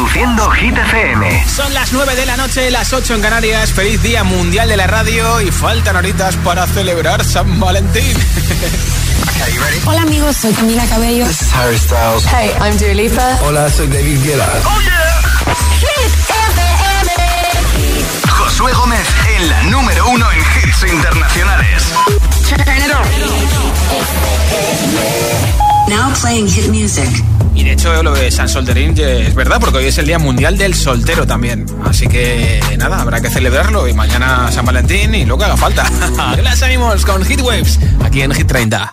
Reproduciendo Hit FM. Son las 9 de la noche, las 8 en Canarias. Feliz Día Mundial de la Radio y faltan horitas para celebrar San Valentín. Hola amigos, soy Camila Cabello. This is Harry Styles. Hey, I'm Dua Lipa. Hola, soy David Guetta. Oh yeah. Hit FM. Josué Gómez en la número uno en hits internacionales. Turn it on. Now playing hit music. Y de hecho lo de San Solterín es verdad, porque hoy es el Día Mundial del Soltero también. Así que nada, habrá que celebrarlo y mañana San Valentín y lo que haga falta. Las animos con Hit Waves aquí en Hit 30.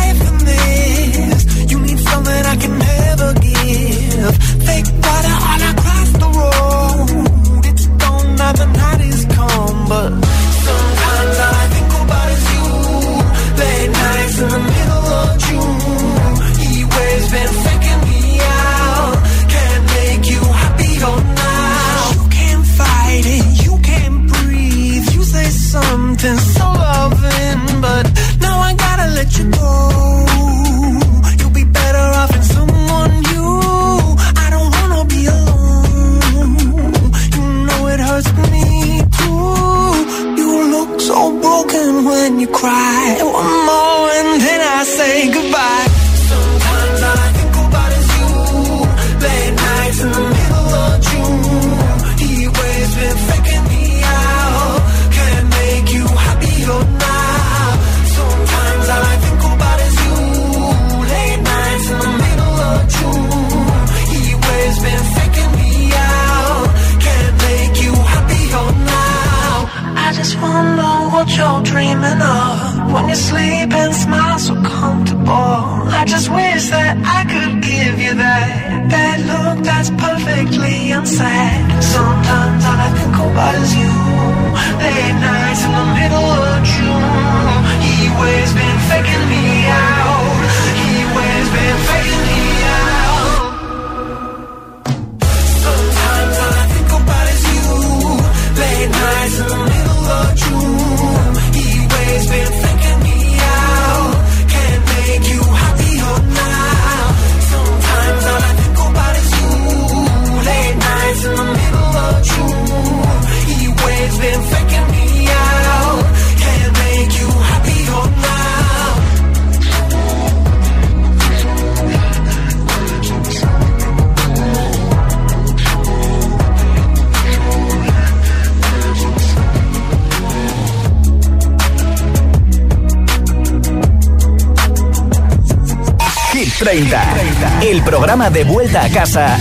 programa de vuelta a casa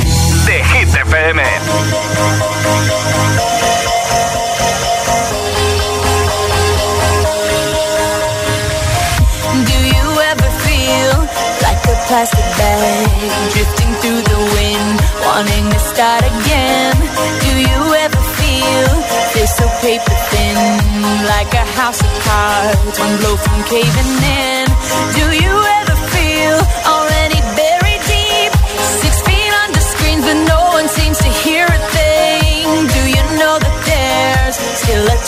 de Hit FM. Do you ever feel like a plastic bag drifting through the wind, wanting to start again? Do you ever feel this so paper thin, like a house of cards, one blow from caving in? Do you ever feel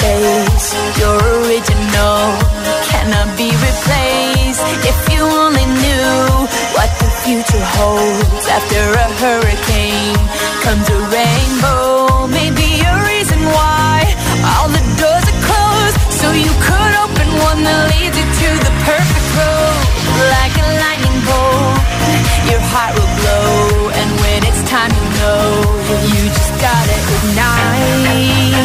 Face, You're original, cannot be replaced. If you only knew what the future holds after a hurricane comes a rainbow. Maybe a reason why all the doors are closed, so you could open one that leads you to the perfect road. Like a lightning bolt, your heart will glow, and when it's time, you know you just gotta ignite.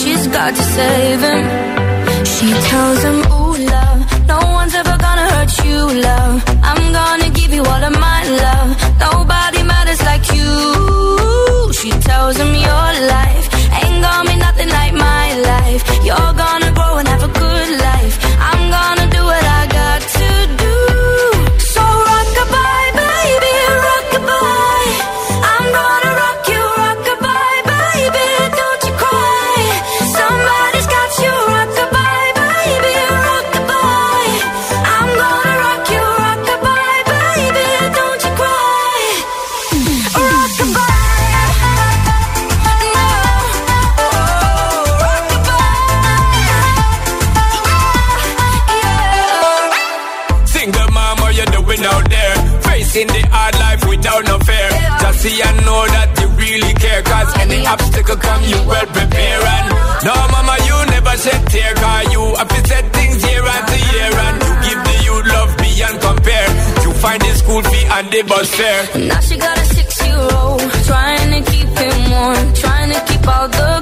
She's got to save him. She tells him, Ooh, love no one's ever gonna hurt you, love. I'm gonna give you all of my love. Nobody matters like you. She tells him your life ain't gonna be nothing like my life. You're you well prepare. And no, mama, you never said tear. Cause you have to set things year after year. And you give the youth love beyond compare. You find the school fee and the bus fare. Now she got a six-year-old Trying to keep him warm Trying to keep out the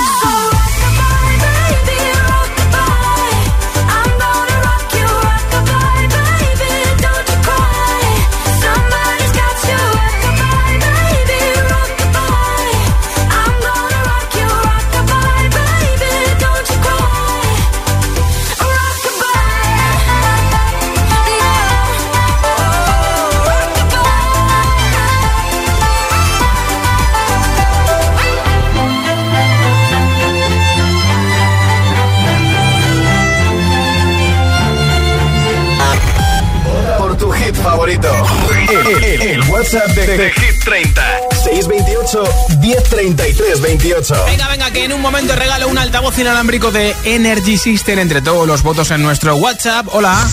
WhatsApp de, Hit 30. 628 1033 28. Venga, venga, que en un momento regalo un altavoz inalámbrico de Energy System entre todos los votos en nuestro WhatsApp. Hola.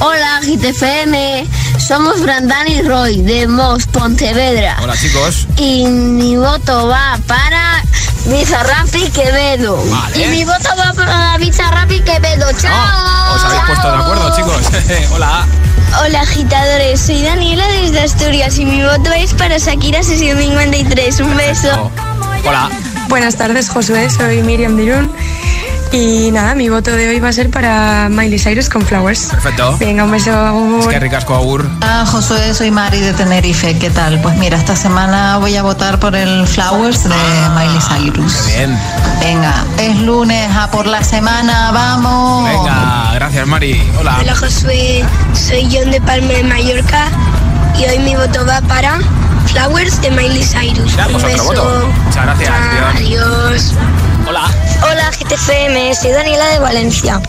Hola, GTFM. Somos Brandán y Roy de Mos, Pontevedra. Hola, chicos. Y mi voto va para Bizarrap y Quevedo. Y mi voto va para Bizarrap y Quevedo. ¡Chao! Oh, os habéis puesto de acuerdo, chicos. Hola. Hola agitadores, soy Daniela desde Asturias y mi voto es para Shakira Sesión 53. Un beso. Hola. Buenas tardes, Josué. Soy Miriam Dirún y nada, mi voto de hoy va a ser para Miley Cyrus con Flowers. Perfecto. Venga, un beso. Es que ricasco, Agur. Ah, Josué, soy Mari de Tenerife. ¿Qué tal? Pues mira, esta semana voy a votar por el Flowers de ah, Miley Cyrus. Qué bien. Venga, es lunes, a por la semana, vamos. Venga, gracias, Mari. Hola. Hola, Josué. Soy John de Palma de Mallorca y hoy mi voto va para Flowers de Miley Cyrus. Ya, pues otro voto. Muchas gracias. Adiós. Hola. Hola GTFM, soy Daniela de Valencia.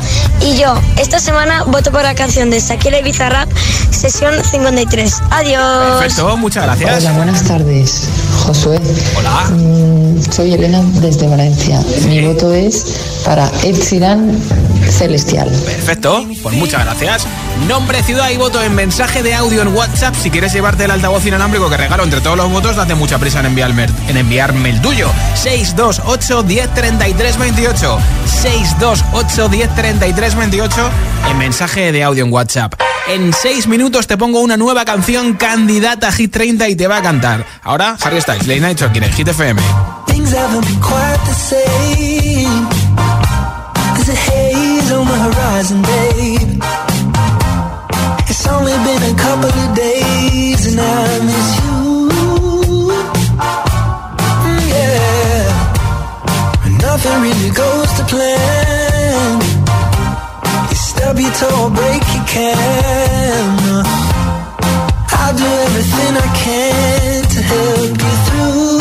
Y yo, esta semana voto por la canción de Shakira y Bizarrap, sesión 53. Adiós. Perfecto, muchas gracias. Hola, buenas tardes. Josué. Hola. Mm, soy Elena desde Valencia. Mi voto es para Ed Sheeran Celestial. Perfecto, pues muchas gracias. Nombre, ciudad y voto en mensaje de audio en WhatsApp. Si quieres llevarte el altavoz inalámbrico que regalo entre todos los votos, date mucha prisa en enviarme, en enviarme el tuyo. 628 1033 28. 628 1033 28 en mensaje de audio en WhatsApp. En 6 minutos te pongo una nueva canción candidata a Hit 30 y te va a cantar. Ahora, Harry Styles, Late Night Talking en Hit FM. It's only been a couple of days and I miss you. Mm, yeah. Nothing really goes to plan. You stub your toe, break your can. I'll do everything I can to help you through.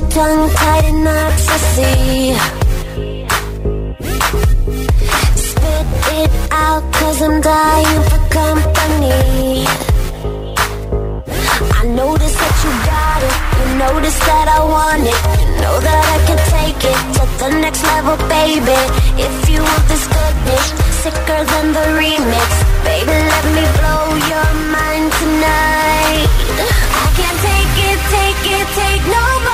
Tongue tied in ecstasy. I'm dying for company. I notice that you got it. You notice that I want it. You know that I can take it to the next level, baby. If you want this goodness, sicker than the remix. Baby, let me blow your mind tonight. I can't take it, take it, take no more.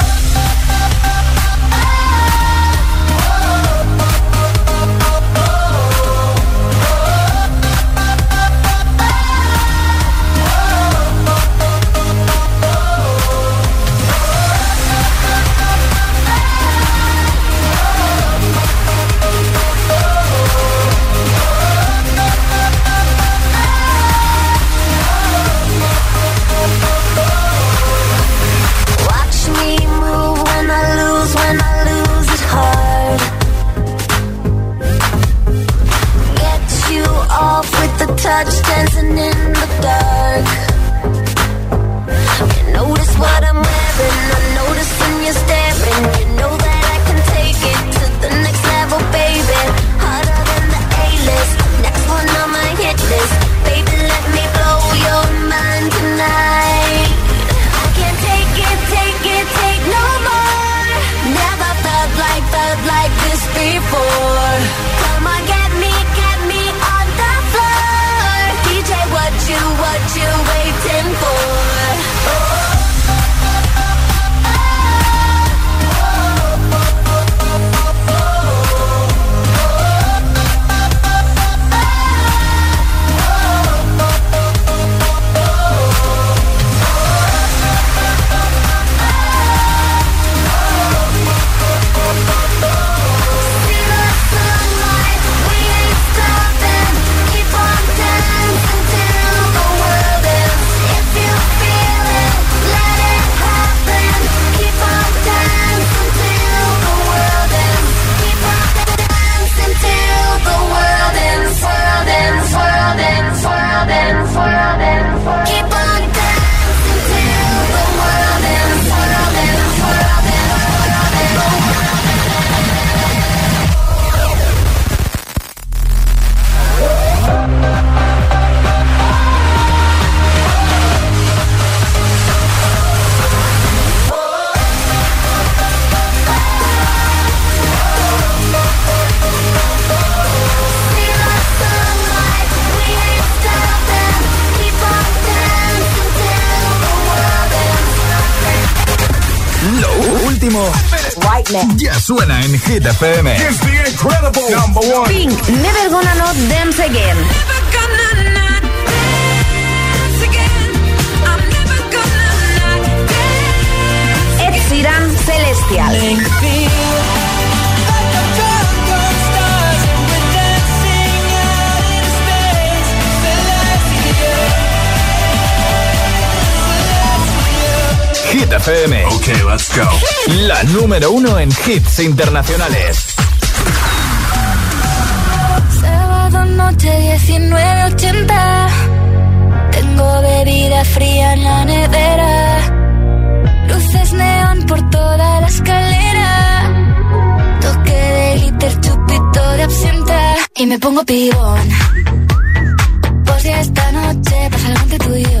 Touch, dancing in the dark. You notice what I'm wearing, I notice when you're staring. Suena en Hit FM. Pink, Never FM. Ok, let's go. La número uno en hits internacionales. Sábado noche 1980. Tengo bebida fría en la nevera. Luces neón por toda la escalera. Toque de glitter, chupito de absenta. Y me pongo pibón. Pues ya esta noche pasa algo entre tú y yo.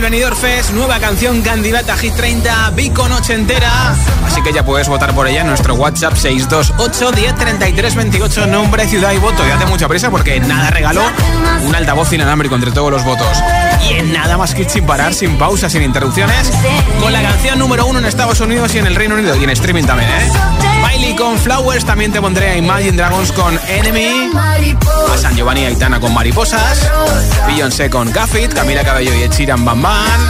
el Benidorm Fest, nueva canción candidata Hit 30, Vico Noche Entera. Así que ya puedes votar por ella en nuestro WhatsApp 628 10 28, nombre, ciudad y voto. Y date mucha prisa porque nada regaló un altavoz inalámbrico entre todos los votos. Y en nada más que sin parar, sin pausas, sin interrupciones, con la canción número uno en Estados Unidos y en el Reino Unido y en streaming también, ¿eh? Con Flowers, también te pondré a Imagine Dragons con Enemy, a San Giovanni Aitana con Mariposas, Beyoncé con Gaffit, Camila Cabello y Ed Sheeran Bam Bam,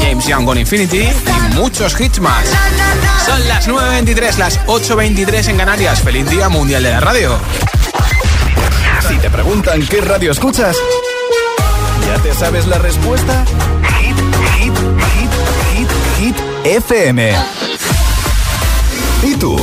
James Young con Infinity y muchos hits más. Son las 9.23, las 8.23 en Canarias. Feliz Día Mundial de la Radio. Si te preguntan qué radio escuchas, ¿ya te sabes la respuesta? Hit, hit, hit, hit, hit, FM. ¿Y tú?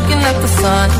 Looking at the sun.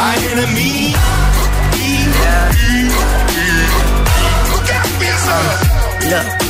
My enemy. Yourself. Look,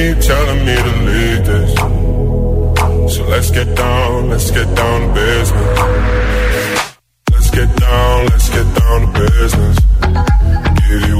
Keep telling me to leave this. So let's get down, let's get down to business. Let's get down, let's get down to business. Give you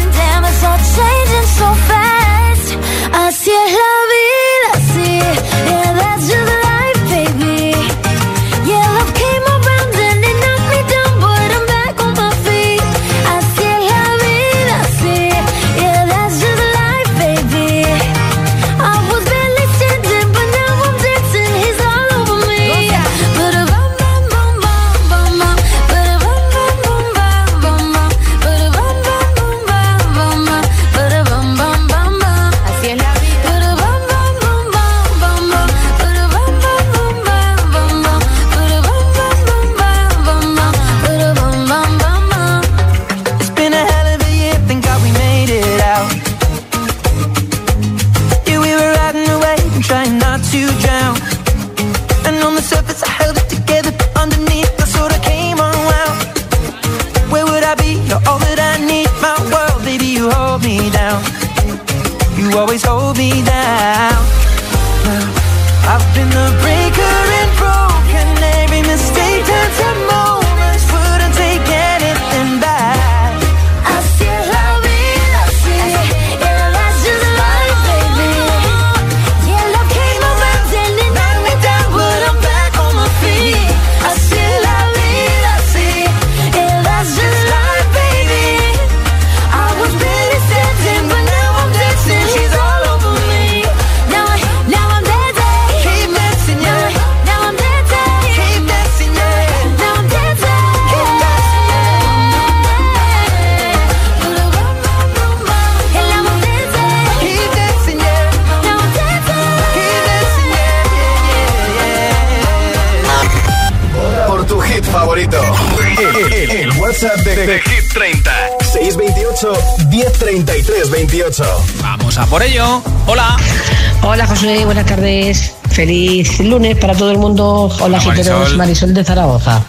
changing so fast. Así es la vida, sí, Por ello. Hola. Hola José, buenas tardes. Feliz lunes para todo el mundo. Hola, Hola, Marisol. Marisol de Zaragoza.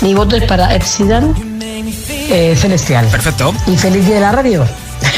Mi voto es para Ed Sheeran, eh, Celestial. Perfecto. Y feliz día de la radio.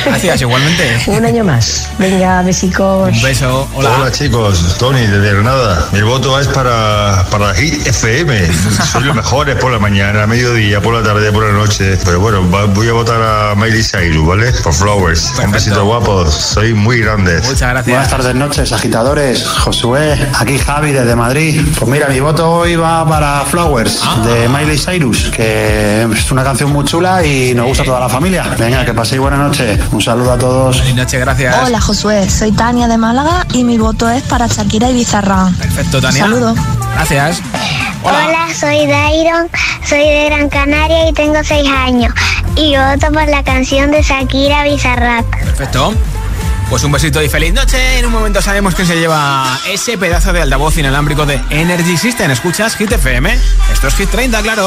Gracias, igualmente. Un año más. Venga, besicos. Un beso. Hola. chicos, Tony desde Granada. Mi voto es para, para Hit FM. Soy los mejores por la mañana, mediodía, por la tarde, por la noche. Pero bueno, va- voy a votar a Miley Cyrus, ¿vale? Por Flowers. Un besito guapos. Soy muy grandes. Muchas Buenas tardes, noches, agitadores. Josué, aquí Javi desde Madrid. Pues mira, mi voto hoy va para Flowers de Miley Cyrus, que es una canción muy chula y nos gusta a toda la familia. Venga, que paséis buena noche. Un saludo a todos. Buenas noches, gracias. Hola Josué, soy Tania de Málaga y mi voto es para Shakira y Bizarra. Perfecto, Tania. Saludos. Gracias. Hola. soy Dairon, soy de Gran Canaria y tengo 6 años. Y voto por la canción de Shakira Bizarrap. Perfecto. Pues un besito y feliz noche. En un momento sabemos que se lleva ese pedazo de altavoz inalámbrico de Energy System. ¿Escuchas Hit FM? Esto es Hit 30, claro.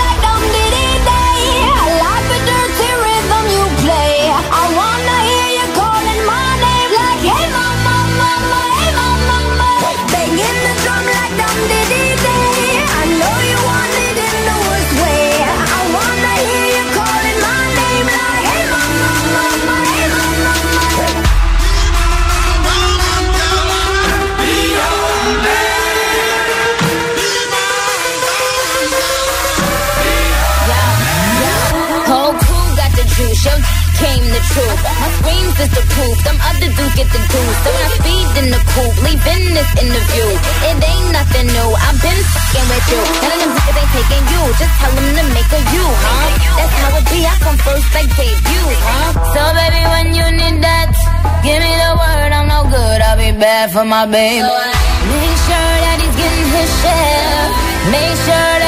the truth. My screams is the proof, them other dudes get the juice. So I speed in the coupe, leaving this interview. It ain't nothing new, I've been fucking with you. None of them niggas ain't taking you, just tell them to make a you, huh? That's how it be, I come first like debut, huh? So baby, when you need that, give me the word, I'm no good, I'll be bad for my baby. Make sure that he's getting his share. Make sure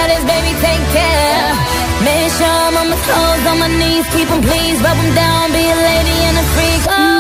my toes, on my knees, keep 'em please, rub 'em down, be a lady and a freak. Oh.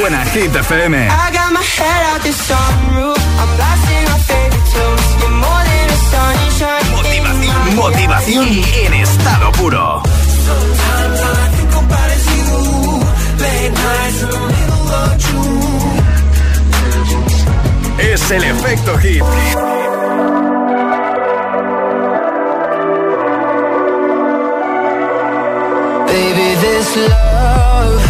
Suena Hit FM. I got my head out the sunroof. I'm blasting our favorite tunes. You're more than a sunshine. Motivación, motivación en estado puro. Sometimes all I think about is you. Late nights in the middle of June. Es el efecto hit. Baby, this love,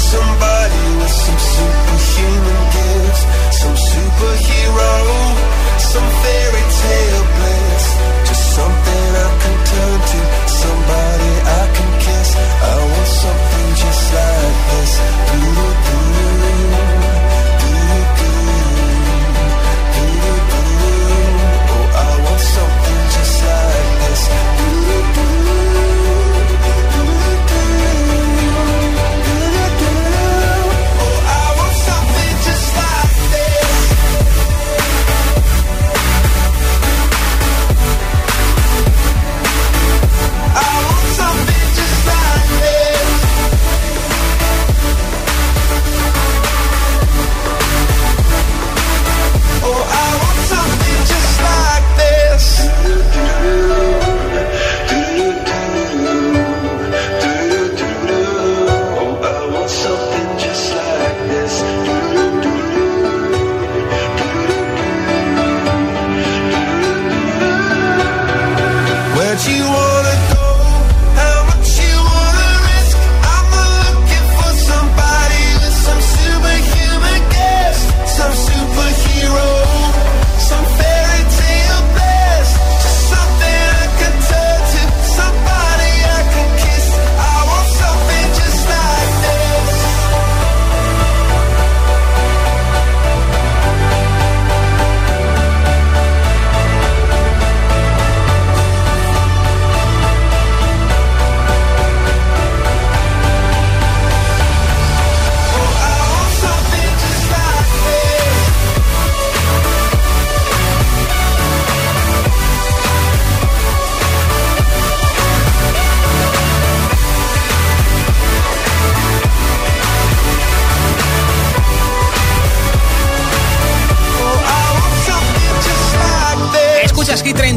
Somebody with some superhuman gifts, some superhero, some fairy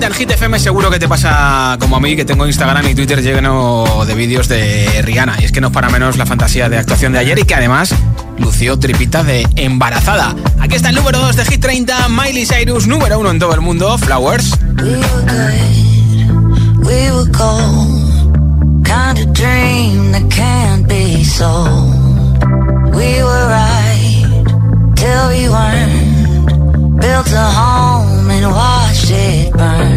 30 en Hit FM, seguro que te pasa como a mí, que tengo Instagram y Twitter lleno de vídeos de Rihanna. Y es que no es para menos la fantasía de actuación de ayer y que además lució tripita de embarazada. Aquí está el número 2 de Hit 30, Miley Cyrus, número 1 en todo el mundo, Flowers. We were good, we were cold. Kind dream that can't be sold. We were right till we weren't. Built a home and watched it burn.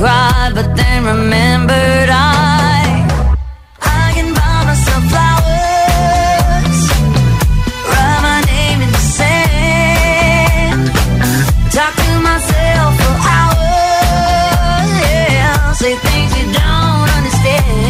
cried, but then remembered I I can buy myself flowers, write my name in the sand, talk to myself for hours, yeah, say things you don't understand.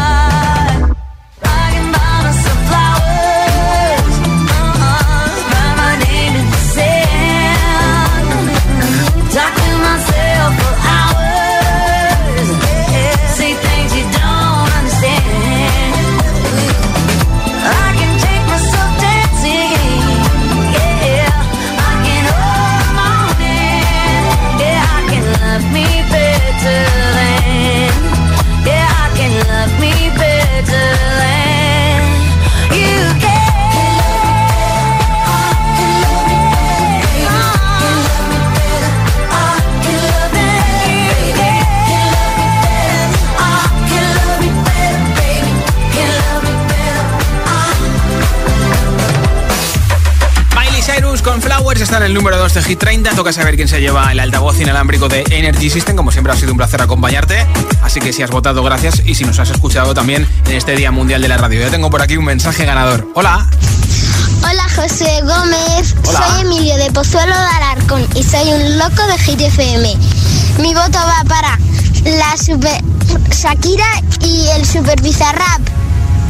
I está en el número 2 de Hit 30. Toca saber quién se lleva el altavoz inalámbrico de Energy System. Como siempre ha sido un placer acompañarte. Así que si has votado, gracias. Y si nos has escuchado también en este Día Mundial de la Radio. Ya tengo por aquí un mensaje ganador. Hola. Hola José Gómez, Hola. soy Emilio de Pozuelo de Alarcón y soy un loco de Hit FM. Mi voto va para la super Shakira y el super Bizarrap.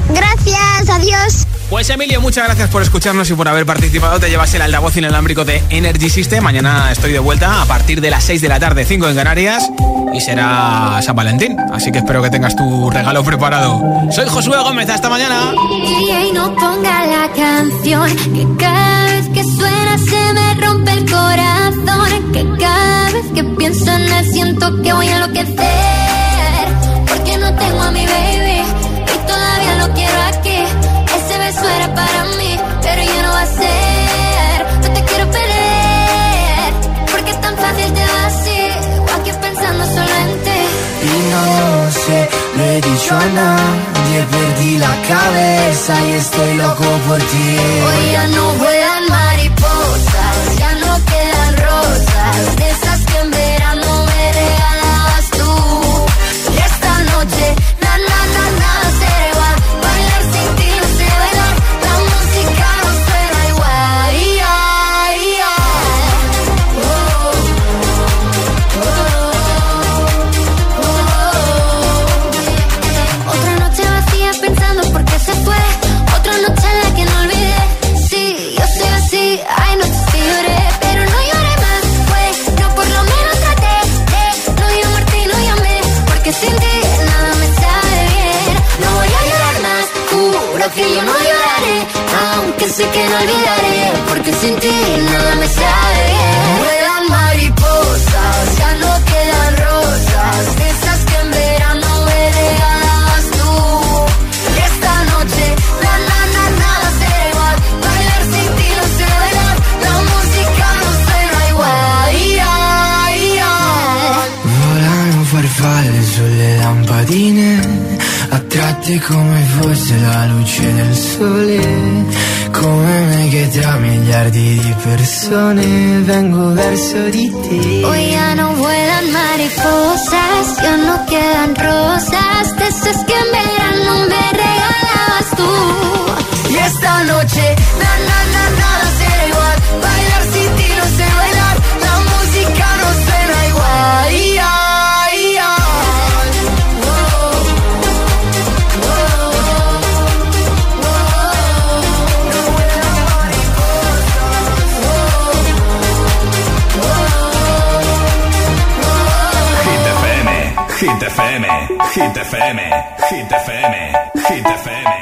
Gracias, adiós. Pues Emilio, muchas gracias por escucharnos y por haber participado. Te llevas el altavoz inalámbrico de Energy System. Mañana estoy de vuelta a partir de las 6 de la tarde, 5 en Canarias. Y será San Valentín. Así que espero que tengas tu regalo preparado. Soy Josué Gómez, hasta mañana. Y no ponga la canción que cada vez que suena se me rompe el corazón. Que cada vez que pienso en él siento que voy a enloquecer. Porque no tengo a mi baby y todavía lo quiero aquí. Ese beso era para mí, pero ya no va a ser. No te quiero perder, porque es tan fácil te va así. O aquí pensando solo en ti. Y no, sé, lo he dicho a nadie, perdí la cabeza y estoy loco por ti. Hoy ya no vuelan olvidaré. Porque sin ti nada me sabe bien. Vuelan mariposas, ya no quedan rosas. Esas que en verano me regalabas tú. Esta noche, na na na nada será igual. Bailar sin ti no sé bailar. La música no suena igual. Ay, ay. Volano farfalle sulle lampadine, attratte come fosse la luce del sole. Come tra miliardi di persone vengo verso di te. Hoy ya no vuelan mariposas, ya no quedan rosas, de esas que en verano me regalabas tú. FM, Hit FM, Hit FM,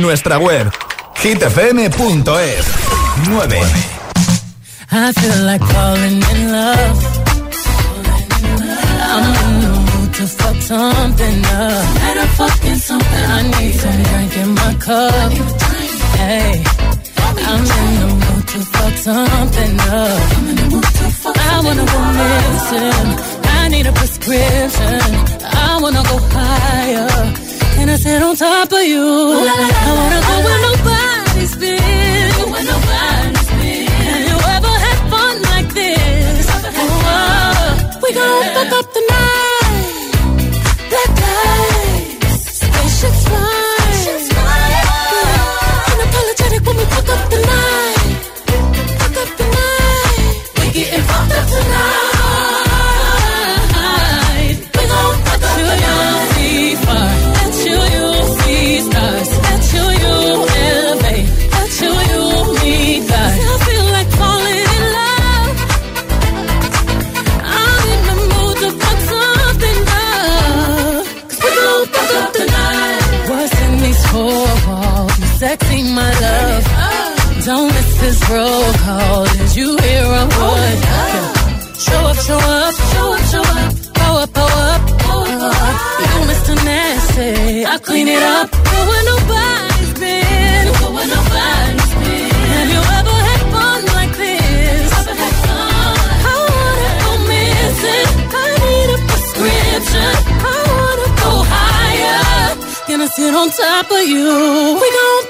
nuestra web hitfm.es 9. I feel like falling in love. I'm in the mood to fuck something up. Better fucking something. I need some drink in my cup. Hey, I'm in the mood to fuck something up. I wanna go missing. I need a prescription. I wanna go higher. I sit on top of you? I wanna go where nobody's been. Where nobody's been. Have you ever had fun like this? Oh, we gon' fuck up the call. Did you hear a oh, word? Show up, show up, show up, show up. Pow up, pow up, pow up. You Mr. Nasty, I clean it up. Go where nobody's been. Go where nobody's been. Have you ever had fun like this? I wanna go missing. I need a prescription. I wanna go higher. I sit on top of you? We gon'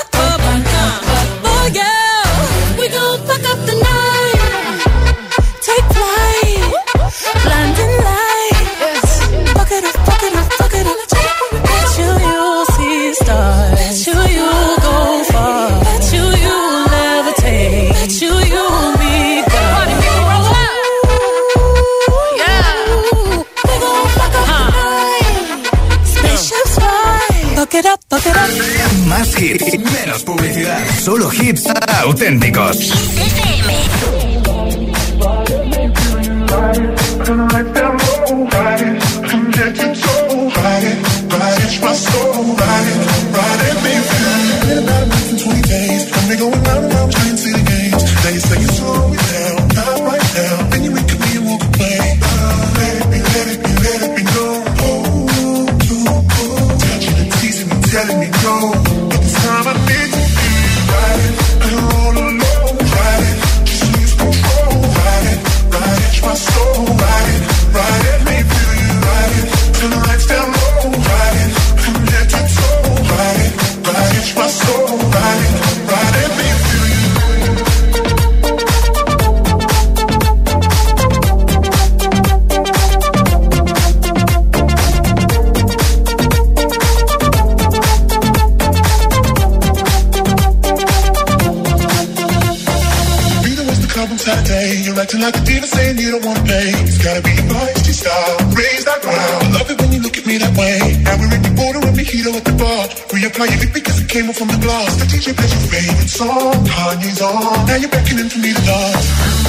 Más hits, menos publicidad. Solo hits auténticos. Like a diva saying you don't wanna play. It's gotta be feisty style. Raise that ground. I love it when you look at me that way. And we're in the border we heat at the bar. Reapply your lip because it came off from the glass. The DJ plays your favorite song. Kanye's on. Now you're beckoning for me to dance.